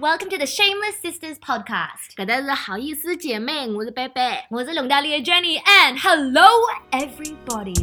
Welcome to the Shameless Sisters podcast。搿搭是好意思姐妹，我是贝贝。我是龙大丽的 Jenny，and hello everybody。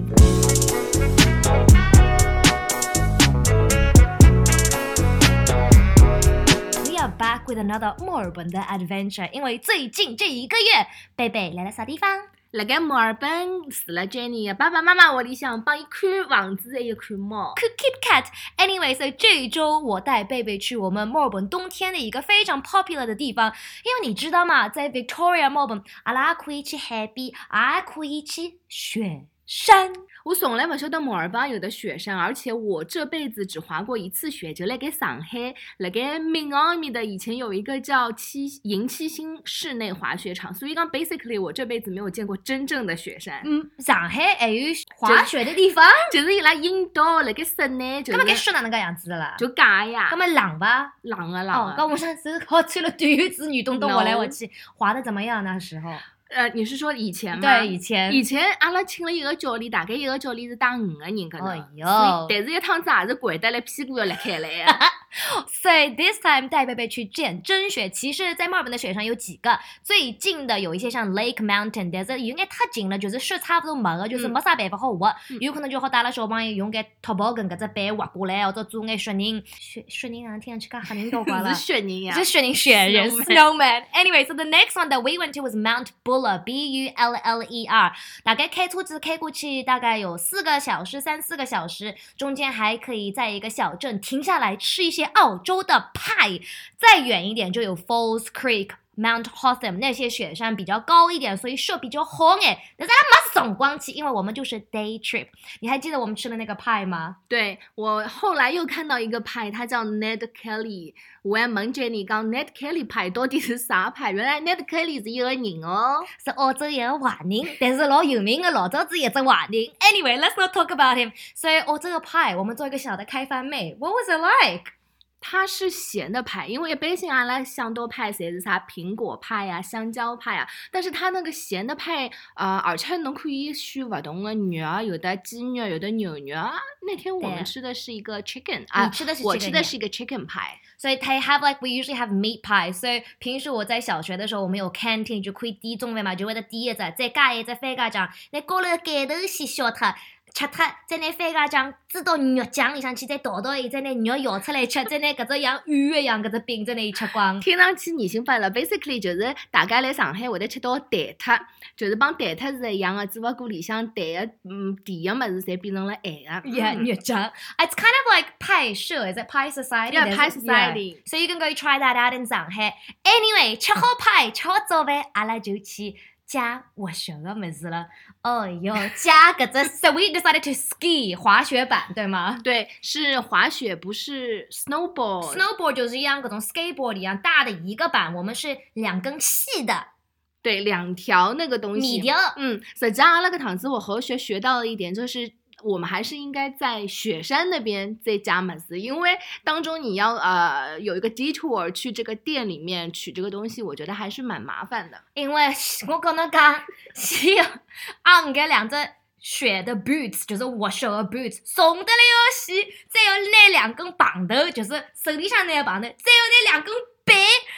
We are back with another 墨尔本的 adventure。因为最近这一个月，贝贝来了啥地方？辣盖墨尔本住了 Jenny 爸爸妈妈屋里向，帮伊看房子，还有看猫。Kit Kat。Anyway，所以这一周我带贝贝去我们墨尔本冬天的一个非常 popular 的地方，因为你知道吗，在 Victoria 墨尔本，阿拉可以去海边，还可以去雪山。我从来不晓得墨尔本有的雪山，而且我这辈子只滑过一次雪，就辣盖上海，辣盖闵行埃面的以前有一个叫七银七星室内滑雪场，所以讲 basically 我这辈子没有见过真正的雪山。嗯，上海还有 滑雪的地方，就是伊拉引导辣盖室内，就那么该雪哪能个样子的啦？就假呀那，么冷吧？冷啊哦冷，哦，那。我上次 好穿了短子女东东滑来滑去，滑的怎么样那时候？呃，你是说以前吗？对，以前以前阿拉请了一个教练，大概一个教练是带五个人搿能，哎所以哟但是一趟子也是跪得来屁股要裂开来的。所以 this time 带贝贝去见真雪。其实，在墨尔本的雪上有几个，最近的有一些像 Lake Mountain，但是有眼太近了，就是雪差不多没个，就是嗯没啥办法好滑。嗯有可能就好带了小朋友用眼 toboggan 搿只板滑过来，或者做眼雪人。雪雪人啊，听上去介吓人到 怪了是。雪人呀是，雪人雪人 Snowman snowman。Anyway, so the next one that we went to was Mount Buller, B U L L E R。大概开车子开过去大概有四个小时，三四个小时，中间还可以在一个小镇停下来吃一些澳洲的派。再远一点就有 Falls Creek。Mount Hotham 那些雪山比较高一点，所以雪比较红哎。但是它没辰光去，因为我们就是 day trip。你还记得我们吃的那个派吗？对我后来又看到一个派，它叫 Ned Kelly。我还问 Jenny 讲 Ned Kelly 派到底是啥派？原来 Ned Kelly 是一个人哦。是澳洲一个华人，但是老有名的老早子一只华人。Anyway，let's not talk about him。所以澳洲的派，我们做一个小的开翻妹。What was it like？它是咸的派，因为一般性阿拉想到派侪是啥苹果派呀、香蕉派呀，但是它那个咸的派，呃，而且侬可以选不同的肉啊，有的鸡肉，有的牛肉啊。那天我们吃的是一个 chicken 啊，你吃的是我吃的是一个 chicken 派。所以 they have like we usually have meat pie。所以平时我在小学的时候，我们有 canteen 就可以点中饭嘛，就会得点一只，再加一只番茄酱，那高头盖头先削脱。吃脱，再拿番茄酱煮到肉酱里向去，再倒倒伊，再拿肉舀出来吃，再拿搿只像鱼一样搿只饼再拿伊吃光。听上去恶心法了，basically 就是大家来上海会得吃到蛋挞，就是帮蛋挞是一样的，只不过里向蛋的嗯甜的物事侪变成了咸的。Yeah, 嗯肉酱。It's kind of like pie sure, is it pie society? Yeah, pie society. So you can go try that out in 上海。Anyway，吃好 pie，，吃好早饭，阿拉就去加我什么么子了。哦哟，加个这 So we decided to ski 滑雪板，对吗对，是滑雪，不是 snowboard。？Snowboard 就是一样，搿种 skateboard 一样大的一个板，我们是两根细的对，两条那个东西。米条。嗯，实际上阿拉个堂子我和学学到了一点，就是我们还是应该在雪山那边再加么子，因为当中你要呃有一个 detour 去这个店里面取这个东西，我觉得还是蛮麻烦的。因为我跟侬讲，先要按个两只雪的 boots，就是滑雪的 boots，送得来要死，再要拿两根棒头，就是手里向拿个棒头，再要拿两根，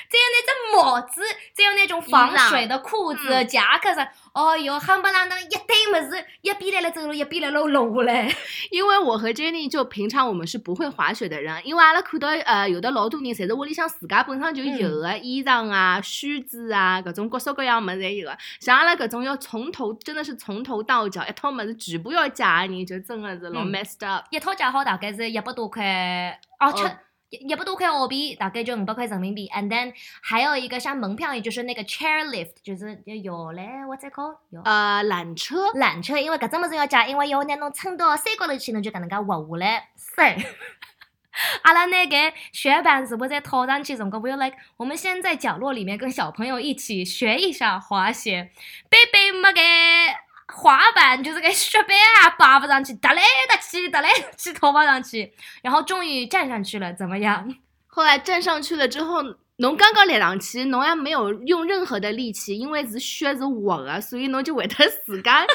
再有那只帽子，再有那种防水的裤子、嗯夹克啥，哦哟，夯不啷当一堆么子，一边来了走路，一边来了落下来。因为我和 Jenny 就平常我们是不会滑雪的人，因为阿拉看到呃有的老多人侪是屋里向自家本身就有的衣裳啊、靴子啊，搿种各式各样么子侪有的。像阿拉搿种要从头真的是从头到脚一套么子全部要借的人，就真的是老嗯 messed up。一套借好大概是一百多块，哦，七哦一一百多块澳币，大概就五百块人民币。And then 还有一个像门票，也就是那个 chair lift，就是有嘞，what's it called？摇呃，缆车，缆车，因为搿只物事要加，因为要拿侬撑到山高头去，侬就搿能介滑下来。是。阿拉那个雪板是不是在套上去？辰光，我有 like，我们先在角落里面跟小朋友一起学一下滑雪。贝贝没个滑板，就是个雪板啊，爬不上去，哒来哒去，哒来哒去，爬不上去。然后终于站上去了，怎么样？后来站上去了之后，侬刚刚立上去，侬也没有用任何的力气，因为是雪是滑的，所以侬就会得自家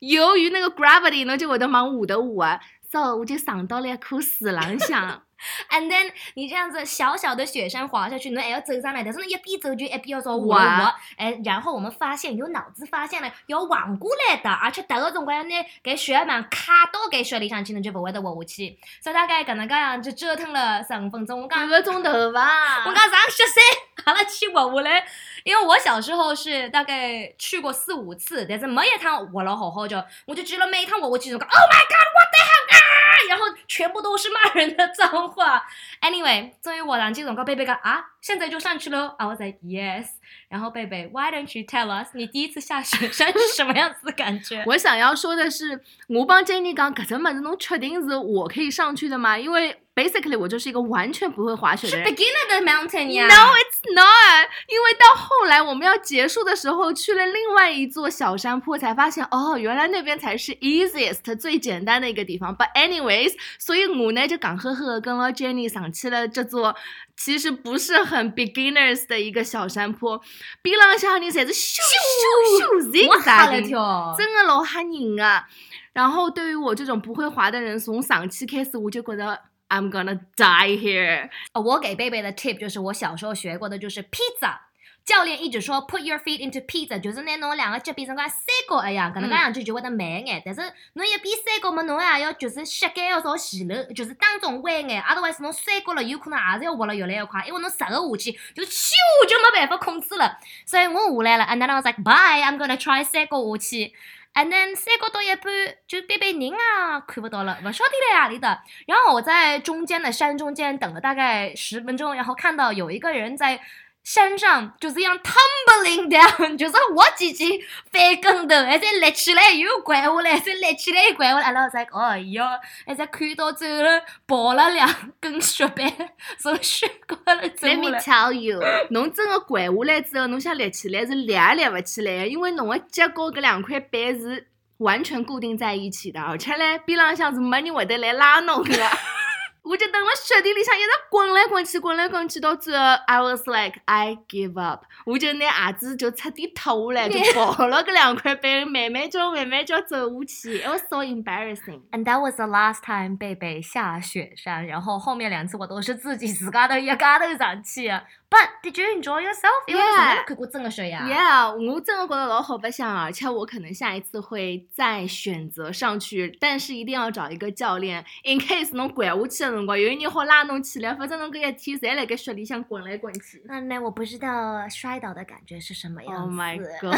由于那个 gravity，侬就会得往下头滑。，so 我就上到了一棵树浪向。And then 你这样子小小的雪山滑下去，侬还要走上来，但是呢一边走就一边要找滑哇滑。哎，然后我们发现有脑子发现了要横过来的，而且迭个辰光要拿搿雪板卡到搿雪里向去，侬就不会得滑下去。所以大概搿能介样就折腾了十五分钟。我讲半个钟头吧。我讲上雪山，阿拉去滑下来，因为我小时候是大概去过四五次，但是没一趟滑了好好叫，我就记得每一趟滑下去就讲 Oh my God，what the hell 啊！然后全部都是骂人的脏话。Anyway，终于滑上去，辰光贝贝讲啊，现在就上去了。I was like yes。然后贝贝，Why don't you tell us 你第一次下雪 山是什么样子的感觉？我想要说的是，我帮杰尼讲，搿只物事侬确定是我可以上去的吗？因为 basically 我就是一个完全不会滑雪的是人。beginner 的 mountain 呀。No, it's not。因为到后来我们要结束的时候，去了另外一座小山坡，才发现哦，原来那边才是 easiest 最简单的一个地方。But anyways，所以我呢就港呵呵跟了 Jenny 上去了这座其实不是很 beginners 的一个小山坡，边浪向人侪是咻咻咻我吓了 zigzag 一跳。真的老吓人啊！然后对于我这种不会滑的人，从上期开始我就觉得 I'm gonna die here。呃我给贝贝的 tip 就是我小时候学过的，就是 pizza。教练一直说 put your feet into pizza，就是拿侬两个脚变成个三角一样，搿能介样子就会得慢眼。但是侬一变三角嘛，侬也要就是膝盖要朝前头，就是当中弯眼，otherwise 侬三角了，有可能也是要滑了越来越快，因为侬直个下去就咻就没办法控制了。所以我下来了，and then I was like bye，I'm gonna try 三角下去。And then 三角到一半，就贝贝人啊看不到了，不晓得在哪里的。然后我在中间的山中间等了大概十分钟，然后看到有一个人在山上就是像 tumbling down，就是滑稽稽翻跟头，还在立起来又拐下来，再立起来又拐下来，然后在哦哟，还在看到走了跑了两根雪板从雪高头走 Let me。tell you，侬真的拐下来之后，侬想立起来是立也立勿起来的，因为侬的脚高搿两块板是完全固定在一起的，而且嘞边浪向是没人会得来拉侬的。我就等了雪地里向一直滚来滚去，滚来滚去，到最后 I was like I give up，我就拿鞋子就彻底脱下来，就抱了搿两块板，慢慢叫慢慢叫走下去，it was so embarrassing。And that was the last time 贝贝下雪山，然后后面两次我都是自己自家头一家头上去的。But did you enjoy yourself？因为我从来没看过真的雪呀。Yeah，我真的觉得老好白相，而且我可能下一次会再选择上去，但是一定要找一个教练，in case 侬拐下去的辰光，有人好拉侬起来，否则侬搿一天侪辣盖雪里向滚来滚去。那那我不知道摔倒的感觉是什么样 Oh 子。my god！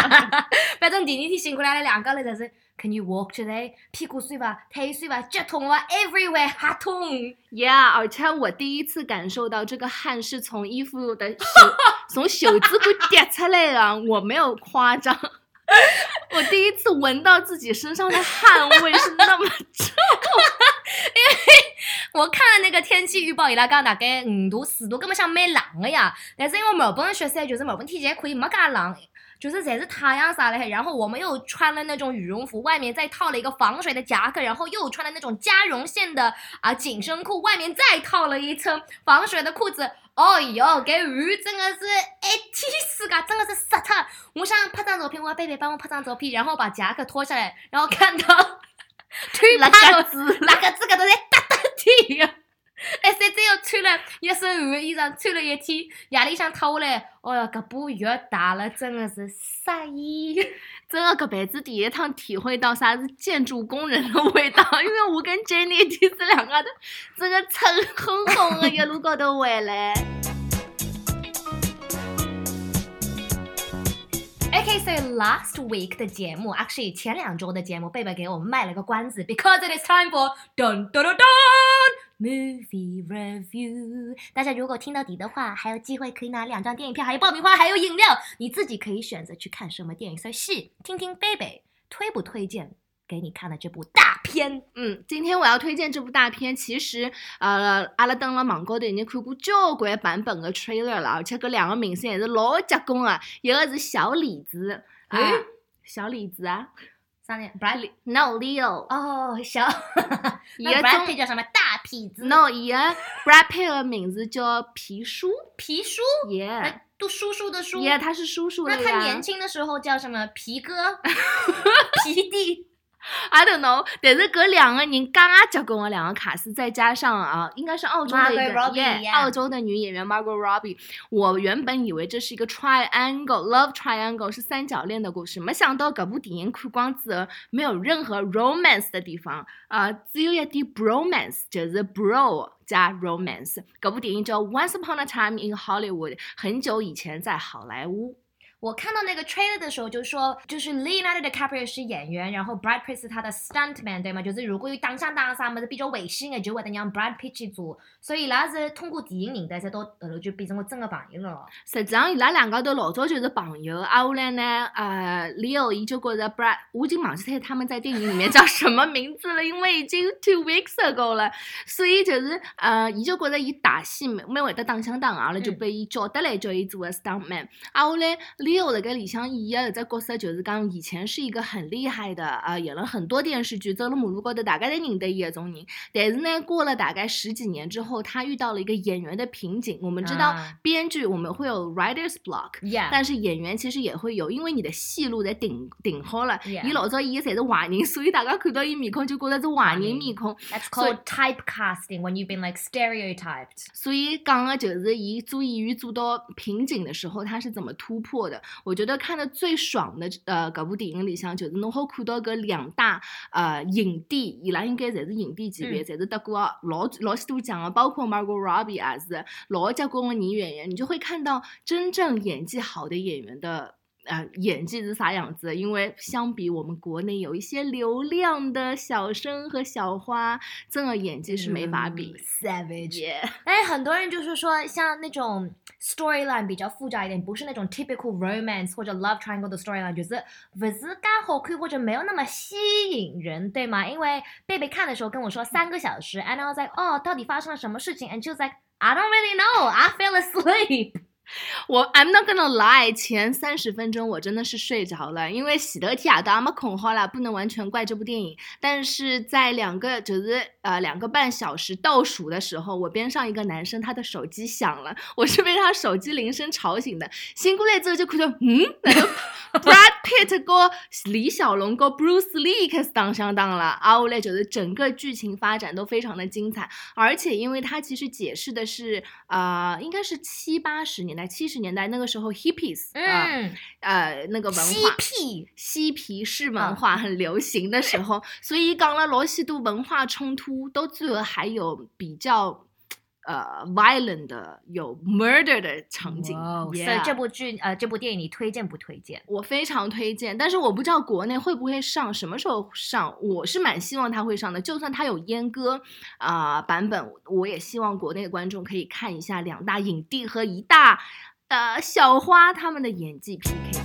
反正第二天醒过来了，两个人就是 Can you walk today？屁股酸吧？腿酸吧？脚痛吧？Everywhere 哈痛。Yeah，而且我第一次感受到这个汗是从衣服的袖 从袖子骨滴出来的，我没有夸张。我第一次闻到自己身上的汗味是那么重。我看了那个天气预报，伊拉讲大概五度、四度，根本像蛮冷的呀。但是因为墨尔本的雪山就是墨尔本天气还可以，没介冷，就是侪是太阳晒了海。然后我们又穿了那种羽绒服，外面再套了一个防水的夹克，然后又穿了那种加绒线的啊紧身裤，外面再套了一层防水的裤子。哦哟，搿雨真的是一天世界，真的是湿透。我想拍张照片，我要贝贝帮我拍张照片，然后把夹克脱下来，然后看到 腿那趴到个子那个子搿头在哒哒天呀！哎，三再要穿了一身汗的衣裳，穿了一天，夜里向脱下来，哦哟，搿把雨大了，真的是晒衣。真的搿辈子第一趟体会到啥是建筑工人的味道，因为我跟 Jenny 第是两个的，真的臭烘烘的一路高头回来。Okay, so last week 的节目，actually 前两周的节目，贝贝给我们卖了个关子，because it is time for dun dun dun movie review。大家如果听到底的话，还有机会可以拿两张电影票，还有爆米花，还有饮料，你自己可以选择去看什么电影。所以是听听贝贝推不推荐给你看的这部大片。嗯，今天我要推荐这部大片，其实呃，阿拉登了网高头已经看过交关版本的 trailer 了，而且搿两个明星还是老结棍的，一个是小李子，啊，小李子啊啥呢？Bradley。，No Leo，哦，小，那伊个 Brad 中 Pitt 叫什么大痞子 No，伊个 Brad Pitt 的名字叫皮叔 皮叔，，Yeah，哎，读叔叔的叔。Yeah，他是叔叔。那他年轻的时候叫什么？皮哥、皮弟。I don't know，但是搿两个人介结棍的两个卡司，再加上啊，应该是澳洲的一个澳洲的女演员 Margot Robbie。我原本以为这是一个 triangle love triangle 是三角恋的故事，没想到搿部电影看光之后，没有任何 romance 的地方，啊、只有一点 bromance，就是 bro 加 romance。搿部电影叫 Once Upon a Time in Hollywood，很久以前在好莱坞。我看到那个 trailer 的时候就说，就是 Leonardo DiCaprio 是演员，然后 Brad Pitt 是他的 stuntman，对吗？就是如果有当相当啥么子比较危险的，就会得让 Brad Pitt 去做。所以伊拉是通过电影认得，才到后头就变成了真的朋友了。实际上，伊拉两家头老早就是朋友。啊，后来呢，呃，Leo 伊就觉着 Brad，我已经忘记他们在电影里面叫什么名字了，因为已经 two weeks ago 了。所以就是，呃，伊就觉着伊打戏没没会得打相打，阿拉就被伊叫得来叫伊做个 stuntman。啊，后来 Leo 辣盖里向演的搿只角色就是讲，以前是一个很厉害的，啊，演了很多电视剧，走了马路高头大家侪认得伊搿种人。但是呢，过了大概十几年之后，他遇到了一个演员的瓶颈。我们知道啊编剧我们会有 writer's block，Yeah，但是演员其实也会有，因为你的戏路在顶顶好了。伊老早演的侪是坏人，所以大家看到伊面孔就觉得是坏人面孔。That's 所以 called typecasting when you've been like stereotyped. 所以讲的就是伊做演员做到瓶颈的时候，他是怎么突破的？我觉得看的最爽的呃，搿部电影里向就是侬好看到搿两大呃影帝，伊拉应该侪是影帝级别，嗯侪是得过老老许多奖的，包括 Margot Robbie 也是老结棍的女演员，你就会看到真正演技好的演员的。呃，演技是啥样子？因为相比我们国内有一些流量的小生和小花，真的演技是没法比。Savage。耶但是很多人就是说，像那种 storyline 比较复杂一点，不是那种 typical romance 或者 love triangle 的 storyline，就是不是刚好看或者没有那么吸引人，对吗？因为贝贝看的时候跟我说三个小时，and I was like，哦，到底发生了什么事情？And she was like。I don't really know. I fell asleep. 我 I'm not gonna lie，前三十分钟我真的是睡着了，因为喜得提亚达没恐好啦，不能完全怪这部电影。但是在两个就是呃两个半小时倒数的时候，我边上一个男生他的手机响了，我是被他手机铃声吵醒的。醒过来之后就看到，嗯，那个 Brad Pitt 和李小龙和 Bruce Lee 开始当相当了。啊，后来觉得整个剧情发展都非常的精彩，而且因为它其实解释的是呃应该是七八十年代、七十年代那个时候 hippies 啊、嗯，呃那个文化嬉。皮。嬉皮士嗯文化很流行的时候，所以讲了老许多文化冲突，都最后还有比较呃 violent 的有 murder 的场景。所以这部剧呃这部电影你推荐不推荐？我非常推荐，但是我不知道国内会不会上，什么时候上？我是蛮希望它会上的，就算它有阉割啊、版本，我也希望国内的观众可以看一下两大影帝和一大呃小花他们的演技 PK。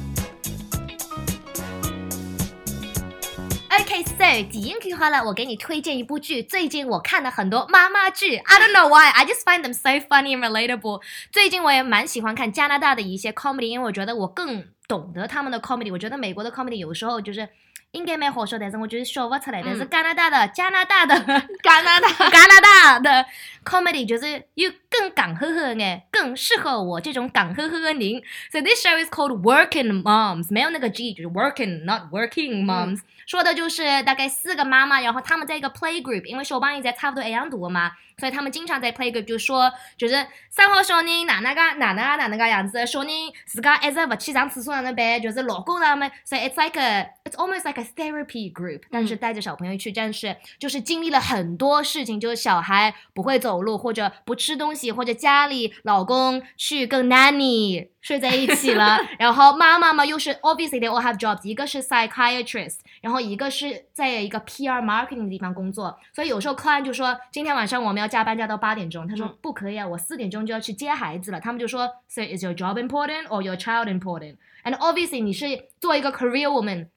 OK，so 电影看好了，我给你推荐一部剧。最近我看了很多妈妈剧，I don't know why, I just find them so funny and relatable。最近我也蛮喜欢看加拿大的一些 comedy，因为我觉得我更懂得他们的 comedy。我觉得美国的 comedy 有时候就是应该蛮好笑，但是我就是笑不出来。但是嗯加拿大的加拿大的加拿大加拿大的 comedy 就是又更港呵呵眼，更适合我这种港呵呵的您。So this show is called Working Moms，没有那个 G，就是 Working not Working Moms、说的就是大概四个妈妈，然后他们在一个 play group，因为小朋友在差不多一样大嘛，所以他们经常在 play group 就说，就是三号小人哪能个哪能个哪能个样子，小人自家一直不去上厕所哪能办，就是老公他们，所以 it's like a it's almost like a therapy group，但是带着小朋友去，但是就是经历了很多事情，就是小孩不会走路，或者不吃东西，或者家里老公去跟 nanny 睡在一起了，然后妈妈嘛又是 obviously they all have jobs，一个是 psychiatrist，然后一个是在一个 PR marketing 的地方工作，所以有时候 client 就说今天晚上我们要加班加到八点钟，他说、嗯不可以啊，我四点钟就要去接孩子了，他们就说 so is your job important or your child important？And obviously 你是做一个 career woman。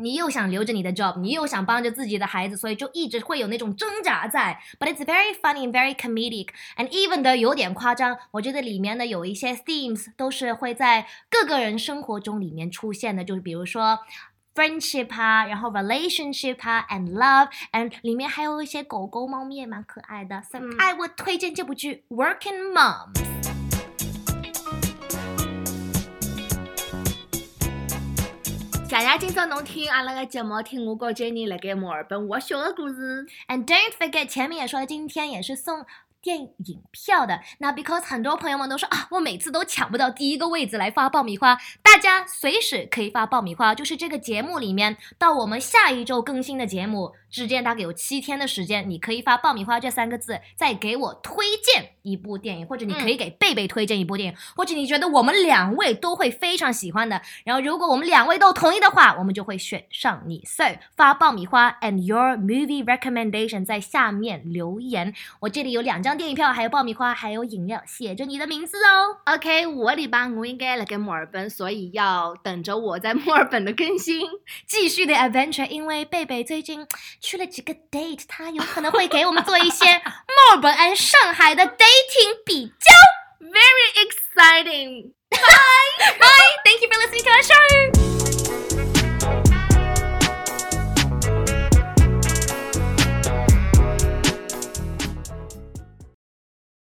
你又想留着你的 job，你又想帮着自己的孩子，所以就一直会有那种挣扎在。But it's very funny and very comedic, and even 的有点夸张。我觉得里面的有一些 themes 都是会在各个人生活中里面出现的，就是比如说 friendship 啊，然后 relationship 啊，and love，and 里面还有一些狗狗、猫咪也蛮可爱的。所以嗯 I would 推荐这部剧《Working Mom》。谢谢今朝侬听阿拉个节目，听我和 Jenny 辣盖墨尔本我小的故事。And don't forget，前面也说了，今天也是送电影票的。那 because 很多朋友们都说啊，我每次都抢不到第一个位置来发爆米花，大家随时可以发爆米花。就是这个节目里面，到我们下一周更新的节目之间，大概有七天的时间，你可以发爆米花这三个字，再给我推荐一部电影，或者你可以给贝贝推荐一部电影，或者你觉得我们两位都会非常喜欢的。然后如果我们两位都同意的话，我们就会选上你。So 发爆米花 and your movie recommendation 在下面留言。我这里有两张电影票，还有爆米花，还有饮料，写着你的名字哦。OK，五个礼拜我应该辣盖墨尔本，所以要等着我在墨尔本的更新。继续的 adventure，因为贝贝最近去了几个 date，他有可能会给我们做一些墨尔本和上海的 dating 比较。Very exciting。Thank you for listening to our show.